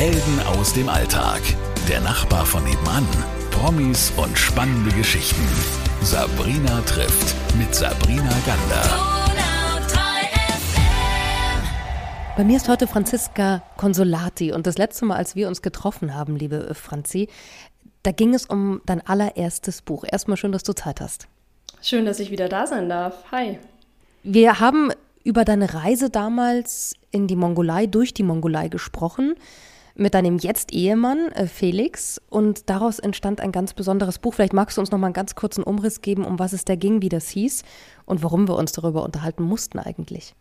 Helden aus dem Alltag. Der Nachbar von nebenan. Promis und spannende Geschichten. Sabrina trifft mit Sabrina Gander. Bei mir ist heute Franziska Consolati und das letzte Mal, als wir uns getroffen haben, liebe Franzi, da ging es um dein allererstes Buch. Erstmal schön, dass du Zeit hast. Schön, dass ich wieder da sein darf. Hi. Wir haben über deine Reise damals in die Mongolei, durch die Mongolei gesprochen mit deinem jetzt Ehemann äh, Felix und daraus entstand ein ganz besonderes Buch. Vielleicht magst du uns noch mal einen ganz kurzen Umriss geben, um was es da ging, wie das hieß und warum wir uns darüber unterhalten mussten eigentlich.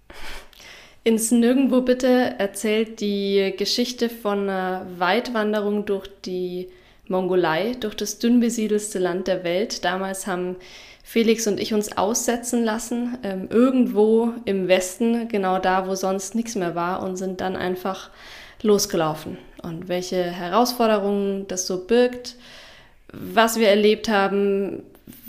Ins Nirgendwo bitte erzählt die Geschichte von einer Weitwanderung durch die Mongolei, durch das dünn besiedelste Land der Welt. Damals haben Felix und ich uns aussetzen lassen, ähm, irgendwo im Westen, genau da, wo sonst nichts mehr war, und sind dann einfach losgelaufen. Und welche Herausforderungen das so birgt, was wir erlebt haben,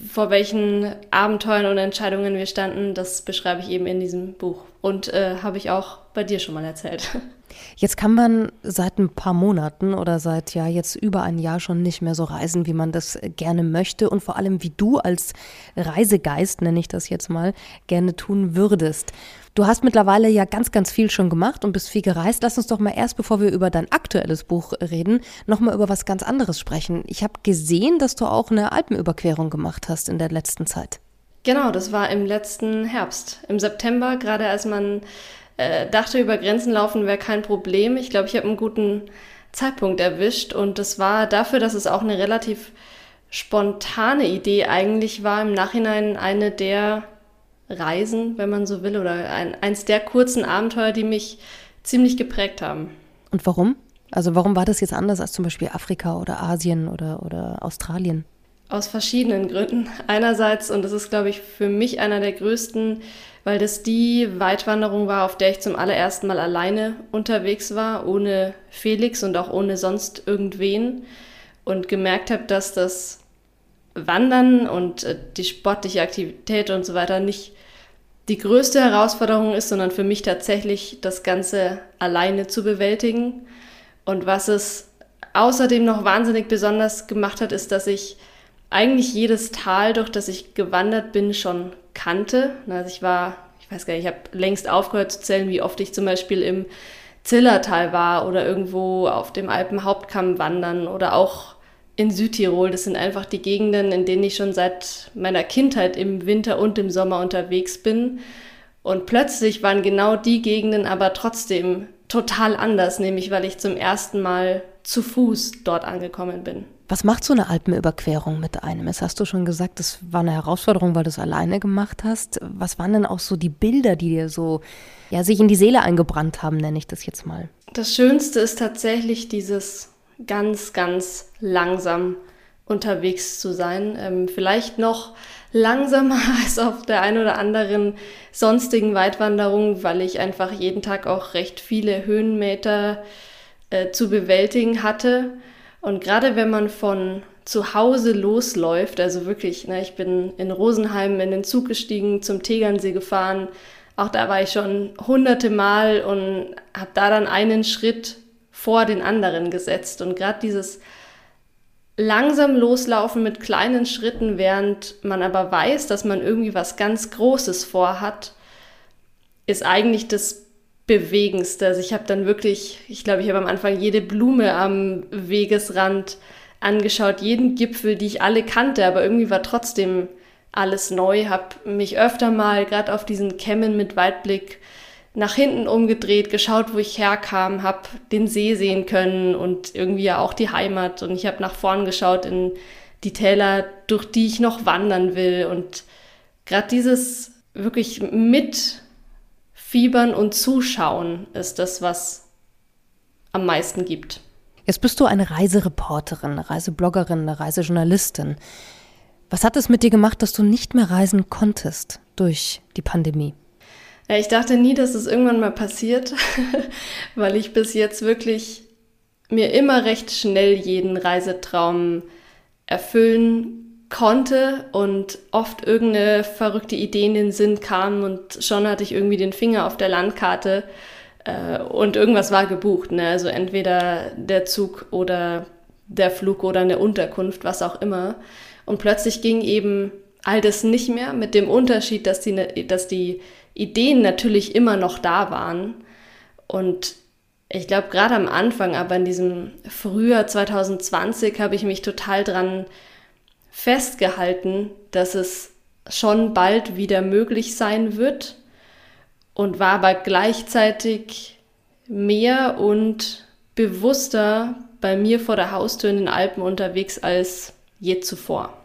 vor welchen Abenteuern und Entscheidungen wir standen, das beschreibe ich eben in diesem Buch. Und äh, habe ich auch bei dir schon mal erzählt. Jetzt kann man seit ein paar Monaten oder seit ja jetzt über ein Jahr schon nicht mehr so reisen, wie man das gerne möchte und vor allem wie du als Reisegeist, nenne ich das jetzt mal, gerne tun würdest. Du hast mittlerweile ja ganz, ganz viel schon gemacht und bist viel gereist. Lass uns doch mal erst, bevor wir über dein aktuelles Buch reden, nochmal über was ganz anderes sprechen. Ich habe gesehen, dass du auch eine Alpenüberquerung gemacht hast in der letzten Zeit. Genau, das war im letzten Herbst. Im September, gerade als man äh, dachte, über Grenzen laufen wäre kein Problem. Ich glaube, ich habe einen guten Zeitpunkt erwischt und das war dafür, dass es auch eine relativ spontane Idee eigentlich war, im Nachhinein eine der Reisen, wenn man so will, oder ein, eins der kurzen Abenteuer, die mich ziemlich geprägt haben. Und warum? Also warum war das jetzt anders als zum Beispiel Afrika oder Asien oder, oder Australien? Aus verschiedenen Gründen. Einerseits, und das ist, glaube ich, für mich einer der größten, weil das die Weitwanderung war, auf der ich zum allerersten Mal alleine unterwegs war, ohne Felix und auch ohne sonst irgendwen. Und gemerkt habe, dass das Wandern und äh, die sportliche Aktivität und so weiter nicht die größte Herausforderung ist, sondern für mich tatsächlich das Ganze alleine zu bewältigen. Und was es außerdem noch wahnsinnig besonders gemacht hat, ist, dass ich eigentlich jedes Tal, durch das ich gewandert bin, schon kannte. Also ich war, ich weiß gar nicht, ich habe längst aufgehört zu zählen, wie oft ich zum Beispiel im Zillertal war oder irgendwo auf dem Alpenhauptkamm wandern oder auch in Südtirol. Das sind einfach die Gegenden, in denen ich schon seit meiner Kindheit im Winter und im Sommer unterwegs bin. Und plötzlich waren genau die Gegenden aber trotzdem total anders, nämlich weil ich zum ersten Mal zu Fuß dort angekommen bin. Was macht so eine Alpenüberquerung mit einem? Jetzt hast du schon gesagt, das war eine Herausforderung, weil du es alleine gemacht hast. Was waren denn auch so die Bilder, die dir so ja, sich in die Seele eingebrannt haben, nenne ich das jetzt mal? Das Schönste ist tatsächlich dieses ganz, ganz langsam unterwegs zu sein. Ähm, vielleicht noch langsamer als auf der einen oder anderen sonstigen Weitwanderung, weil ich einfach jeden Tag auch recht viele Höhenmeter äh, zu bewältigen hatte. Und gerade wenn man von zu Hause losläuft, also wirklich, ne, ich bin in Rosenheim in den Zug gestiegen, zum Tegernsee gefahren, auch da war ich schon hunderte Mal und habe da dann einen Schritt vor den anderen gesetzt. Und gerade dieses langsam loslaufen mit kleinen Schritten, während man aber weiß, dass man irgendwie was ganz Großes vorhat, ist eigentlich das Bewegendste. Also ich habe dann wirklich, ich glaube, ich habe am Anfang jede Blume am Wegesrand angeschaut, jeden Gipfel, die ich alle kannte, aber irgendwie war trotzdem alles neu, habe mich öfter mal gerade auf diesen Kämmen mit Weitblick nach hinten umgedreht, geschaut, wo ich herkam, habe den See sehen können und irgendwie ja auch die Heimat. Und ich habe nach vorn geschaut in die Täler, durch die ich noch wandern will. Und gerade dieses wirklich mitfiebern und zuschauen ist das, was am meisten gibt. Jetzt bist du eine Reisereporterin, eine Reisebloggerin, eine Reisejournalistin. Was hat es mit dir gemacht, dass du nicht mehr reisen konntest durch die Pandemie? Ja, ich dachte nie, dass es irgendwann mal passiert, weil ich bis jetzt wirklich mir immer recht schnell jeden Reisetraum erfüllen konnte und oft irgendeine verrückte Idee in den Sinn kam und schon hatte ich irgendwie den Finger auf der Landkarte Äh, und irgendwas war gebucht, ne? Also entweder der Zug oder der Flug oder eine Unterkunft, was auch immer. Und plötzlich ging eben all das nicht mehr, mit dem Unterschied, dass die, ne, dass die Ideen natürlich immer noch da waren. Und ich glaube, gerade am Anfang, aber in diesem Frühjahr 2020 habe ich mich total dran festgehalten, dass es schon bald wieder möglich sein wird und war aber gleichzeitig mehr und bewusster bei mir vor der Haustür in den Alpen unterwegs als je zuvor.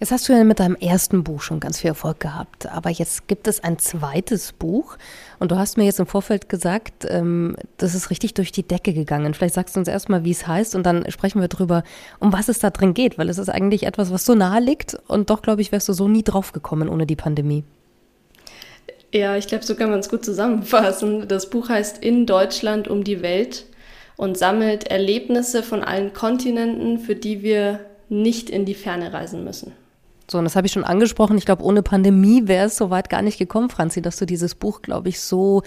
Jetzt hast du ja mit deinem ersten Buch schon ganz viel Erfolg gehabt, aber jetzt gibt es ein zweites Buch und du hast mir jetzt im Vorfeld gesagt, ähm, das ist richtig durch die Decke gegangen. Vielleicht sagst du uns erstmal, wie es heißt und dann sprechen wir drüber, um was es da drin geht, weil es ist eigentlich etwas, was so nahe liegt und doch, glaube ich, wärst du so nie drauf gekommen ohne die Pandemie. Ja, ich glaube, so kann man es gut zusammenfassen. Das Buch heißt In Deutschland um die Welt und sammelt Erlebnisse von allen Kontinenten, für die wir nicht in die Ferne reisen müssen. So, und das habe ich schon angesprochen. Ich glaube, ohne Pandemie wäre es soweit gar nicht gekommen, Franzi, dass du dieses Buch, glaube ich, so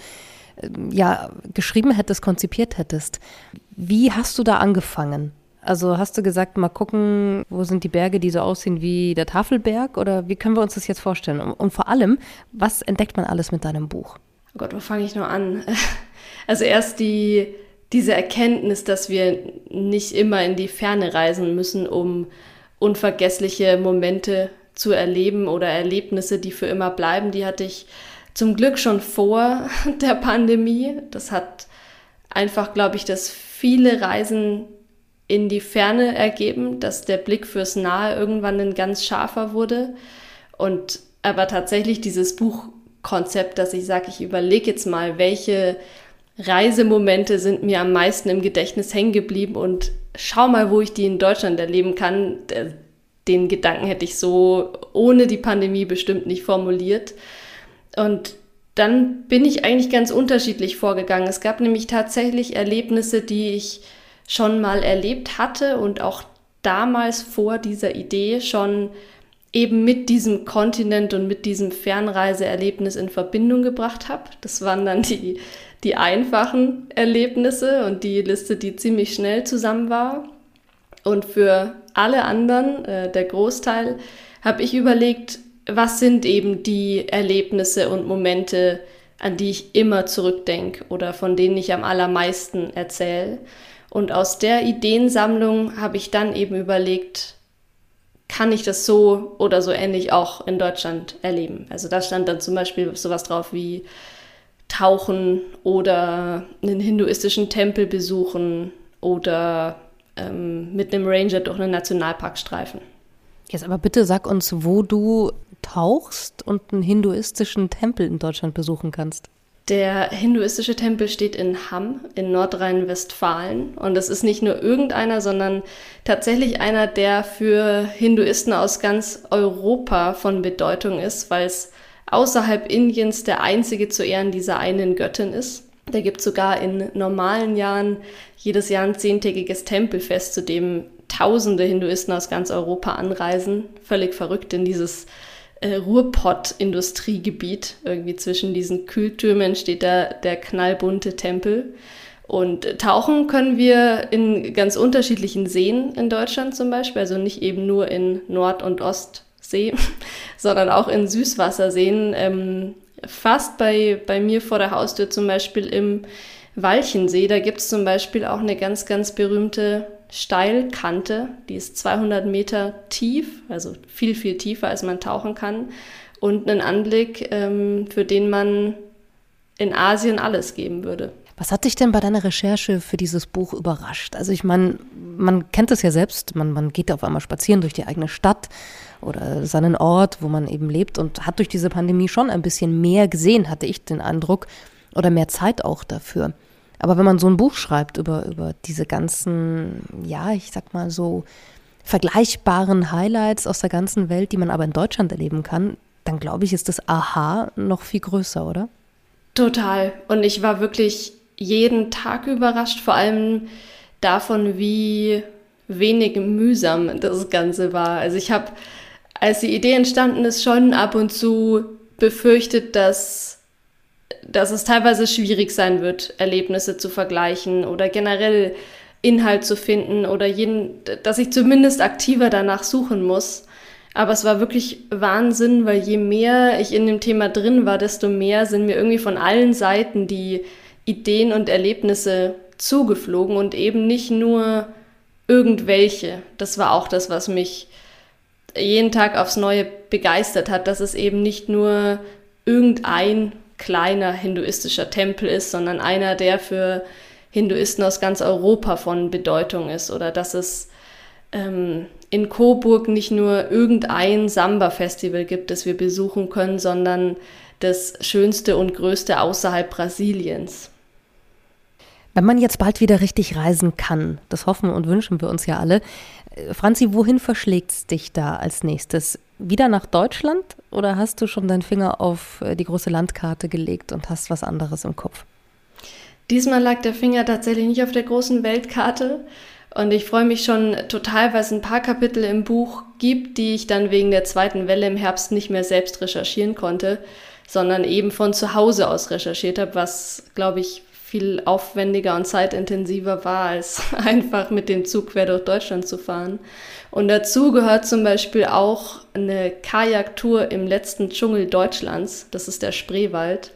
ähm, ja, geschrieben hättest, konzipiert hättest. Wie hast du da angefangen? Also hast du gesagt, mal gucken, wo sind die Berge, die so aussehen wie der Tafelberg? Oder wie können wir uns das jetzt vorstellen? Und vor allem, was entdeckt man alles mit deinem Buch? Oh Gott, wo fange ich nur an? Also erst die, diese Erkenntnis, dass wir nicht immer in die Ferne reisen müssen, um unvergessliche Momente zu erleben oder Erlebnisse, die für immer bleiben, die hatte ich zum Glück schon vor der Pandemie. Das hat einfach, glaube ich, dass viele Reisen in die Ferne ergeben, dass der Blick fürs Nahe irgendwann ein ganz scharfer wurde. Und aber tatsächlich dieses Buchkonzept, dass ich sage, ich überlege jetzt mal, welche Reisemomente sind mir am meisten im Gedächtnis hängen geblieben und schau mal, wo ich die in Deutschland erleben kann. Den Gedanken hätte ich so ohne die Pandemie bestimmt nicht formuliert. Und dann bin ich eigentlich ganz unterschiedlich vorgegangen. Es gab nämlich tatsächlich Erlebnisse, die ich schon mal erlebt hatte und auch damals vor dieser Idee schon eben mit diesem Kontinent und mit diesem Fernreiseerlebnis in Verbindung gebracht habe. Das waren dann die die einfachen Erlebnisse und die Liste, die ziemlich schnell zusammen war. Und für alle anderen, äh, der Großteil, habe ich überlegt, was sind eben die Erlebnisse und Momente, an die ich immer zurückdenke oder von denen ich am allermeisten erzähle. Und aus der Ideensammlung habe ich dann eben überlegt, kann ich das so oder so ähnlich auch in Deutschland erleben? Also da stand dann zum Beispiel sowas drauf wie tauchen oder einen hinduistischen Tempel besuchen oder ähm, mit einem Ranger durch einen Nationalpark streifen. Jetzt aber bitte sag uns, wo du tauchst und einen hinduistischen Tempel in Deutschland besuchen kannst. Der hinduistische Tempel steht in Hamm in Nordrhein-Westfalen und es ist nicht nur irgendeiner, sondern tatsächlich einer, der für Hinduisten aus ganz Europa von Bedeutung ist, weil es außerhalb Indiens der einzige zu Ehren dieser einen Göttin ist. Da gibt sogar in normalen Jahren jedes Jahr ein zehntägiges Tempelfest, zu dem tausende Hinduisten aus ganz Europa anreisen. Völlig verrückt in dieses äh, Ruhrpott-Industriegebiet. Irgendwie zwischen diesen Kühltürmen steht da der knallbunte Tempel. Und tauchen können wir in ganz unterschiedlichen Seen in Deutschland zum Beispiel, also nicht eben nur in Nord- und Ost- See, sondern auch in Süßwasserseen. Ähm, fast bei, bei mir vor der Haustür zum Beispiel im Walchensee, da gibt es zum Beispiel auch eine ganz, ganz berühmte Steilkante, die ist 200 Meter tief, also viel, viel tiefer, als man tauchen kann. Und einen Anblick, ähm, für den man in Asien alles geben würde. Was hat dich denn bei deiner Recherche für dieses Buch überrascht? Also ich meine, man kennt es ja selbst, man, man geht auf einmal spazieren durch die eigene Stadt oder seinen Ort, wo man eben lebt und hat durch diese Pandemie schon ein bisschen mehr gesehen, hatte ich den Eindruck, oder mehr Zeit auch dafür. Aber wenn man so ein Buch schreibt über, über diese ganzen, ja, ich sag mal so, vergleichbaren Highlights aus der ganzen Welt, die man aber in Deutschland erleben kann, dann glaube ich, ist das Aha noch viel größer, oder? Total. Und ich war wirklich jeden Tag überrascht, vor allem davon, wie wenig mühsam das Ganze war. Also ich habe als die Idee entstanden ist, schon ab und zu befürchtet, dass dass es teilweise schwierig sein wird, Erlebnisse zu vergleichen oder generell Inhalt zu finden oder jeden, dass ich zumindest aktiver danach suchen muss. Aber es war wirklich Wahnsinn, weil je mehr ich in dem Thema drin war, desto mehr sind mir irgendwie von allen Seiten die Ideen und Erlebnisse zugeflogen und eben nicht nur irgendwelche. Das war auch das, was mich jeden Tag aufs Neue begeistert hat, dass es eben nicht nur irgendein kleiner hinduistischer Tempel ist, sondern einer, der für Hinduisten aus ganz Europa von Bedeutung ist oder dass es ähm, in Coburg nicht nur irgendein Samba-Festival gibt, das wir besuchen können, sondern das schönste und größte außerhalb Brasiliens. Wenn man jetzt bald wieder richtig reisen kann, das hoffen und wünschen wir uns ja alle. Äh, Franzi, wohin verschlägt es dich da als nächstes? Wieder nach Deutschland oder hast du schon deinen Finger auf äh, die große Landkarte gelegt und hast was anderes im Kopf? Diesmal lag der Finger tatsächlich nicht auf der großen Weltkarte. Und ich freue mich schon total, weil es ein paar Kapitel im Buch gibt, die ich dann wegen der zweiten Welle im Herbst nicht mehr selbst recherchieren konnte, sondern eben von zu Hause aus recherchiert habe, was, glaube ich, viel aufwendiger und zeitintensiver war, als einfach mit dem Zug quer durch Deutschland zu fahren. Und dazu gehört zum Beispiel auch eine Kajaktour im letzten Dschungel Deutschlands. Das ist der Spreewald.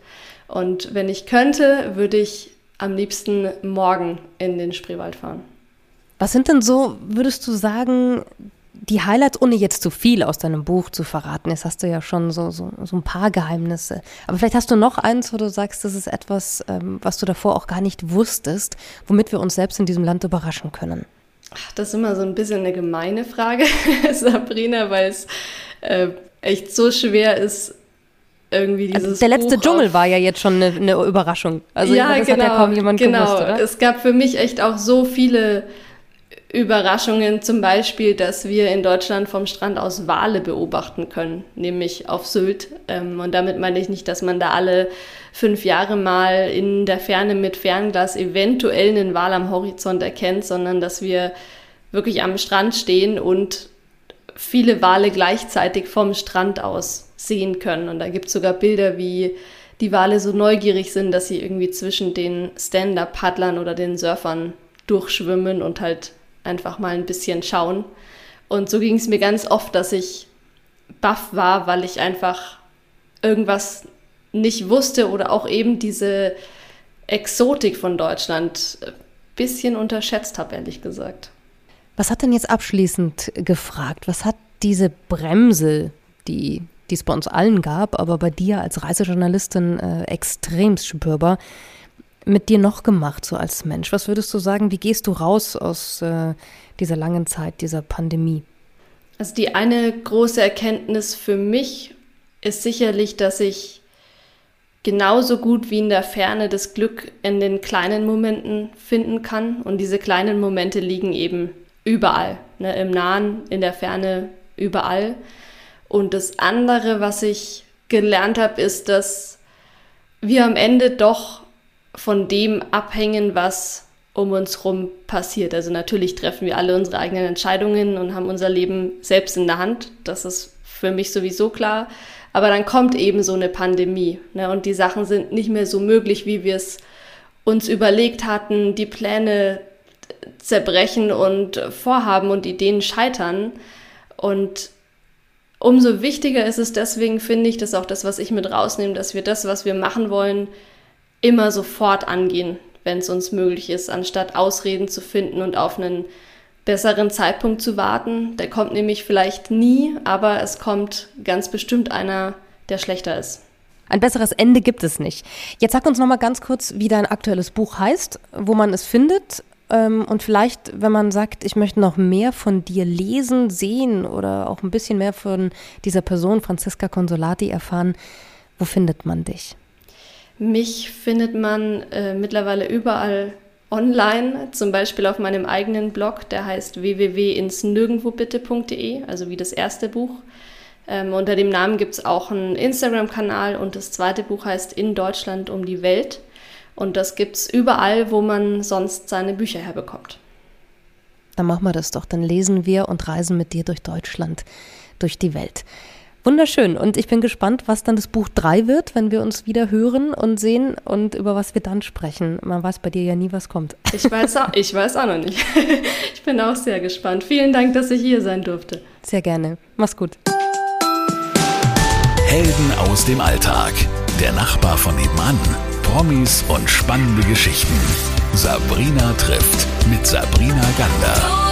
Und wenn ich könnte, würde ich am liebsten morgen in den Spreewald fahren. Was sind denn so, würdest du sagen, die Highlights, ohne jetzt zu viel aus deinem Buch zu verraten, jetzt hast du ja schon so, so, so ein paar Geheimnisse. Aber vielleicht hast du noch eins, wo du sagst, das ist etwas, ähm, was du davor auch gar nicht wusstest, womit wir uns selbst in diesem Land überraschen können. Ach, das ist immer so ein bisschen eine gemeine Frage, Sabrina, weil es äh, echt so schwer ist, irgendwie also dieses. Also der letzte Buch Dschungel war ja jetzt schon eine, eine Überraschung. Also ja, das genau, hat ja genau, kaum jemand genau. gewusst, oder? Es gab für mich echt auch so viele Überraschungen, zum Beispiel, dass wir in Deutschland vom Strand aus Wale beobachten können, nämlich auf Sylt. Ähm, und damit meine ich nicht, dass man da alle fünf Jahre mal in der Ferne mit Fernglas eventuell einen Wal am Horizont erkennt, sondern dass wir wirklich am Strand stehen und viele Wale gleichzeitig vom Strand aus sehen können. Und da gibt es sogar Bilder, wie die Wale so neugierig sind, dass sie irgendwie zwischen den Stand-up-Paddlern oder den Surfern durchschwimmen und halt einfach mal ein bisschen schauen. Und so ging es mir ganz oft, dass ich baff war, weil ich einfach irgendwas nicht wusste oder auch eben diese Exotik von Deutschland ein bisschen unterschätzt habe, ehrlich gesagt. Was hat denn jetzt abschließend gefragt? Was hat diese Bremse, die, die es bei uns allen gab, aber bei dir als Reisejournalistin äh, extrem spürbar, mit dir noch gemacht, so als Mensch? Was würdest du sagen, wie gehst du raus aus äh, dieser langen Zeit, dieser Pandemie? Also die eine große Erkenntnis für mich ist sicherlich, dass ich genauso gut wie in der Ferne das Glück in den kleinen Momenten finden kann. Und diese kleinen Momente liegen eben überall, ne? im Nahen, in der Ferne, überall. Und das andere, was ich gelernt habe, ist, dass wir am Ende doch von dem abhängen, was um uns herum passiert. Also natürlich treffen wir alle unsere eigenen Entscheidungen und haben unser Leben selbst in der Hand. Das ist für mich sowieso klar. Aber dann kommt eben so eine Pandemie ne? und die Sachen sind nicht mehr so möglich, wie wir es uns überlegt hatten. Die Pläne zerbrechen und Vorhaben und Ideen scheitern. Und umso wichtiger ist es deswegen, finde ich, das ist auch das, was ich mit rausnehme, dass wir das, was wir machen wollen, immer sofort angehen, wenn es uns möglich ist, anstatt Ausreden zu finden und auf einen besseren Zeitpunkt zu warten. Der kommt nämlich vielleicht nie, aber es kommt ganz bestimmt einer, der schlechter ist. Ein besseres Ende gibt es nicht. Jetzt sag uns noch mal ganz kurz, wie dein aktuelles Buch heißt, wo man es findet ähm, und vielleicht, wenn man sagt, ich möchte noch mehr von dir lesen, sehen oder auch ein bisschen mehr von dieser Person, Franziska Consolati, erfahren, wo findet man dich? Mich findet man äh, mittlerweile überall online, zum Beispiel auf meinem eigenen Blog, der heißt www.insnirgendwobitte.de, also wie das erste Buch. Ähm, unter dem Namen gibt es auch einen Instagram-Kanal und das zweite Buch heißt In Deutschland um die Welt. Und das gibt es überall, wo man sonst seine Bücher herbekommt. Dann machen wir das doch. Dann lesen wir und reisen mit dir durch Deutschland, durch die Welt. Wunderschön. Und ich bin gespannt, was dann das Buch 3 wird, wenn wir uns wieder hören und sehen und über was wir dann sprechen. Man weiß bei dir ja nie, was kommt. Ich weiß auch, ich weiß auch noch nicht. Ich bin auch sehr gespannt. Vielen Dank, dass ich hier sein durfte. Sehr gerne. Mach's gut. Helden aus dem Alltag. Der Nachbar von nebenan. Promis und spannende Geschichten. Sabrina trifft mit Sabrina Gander.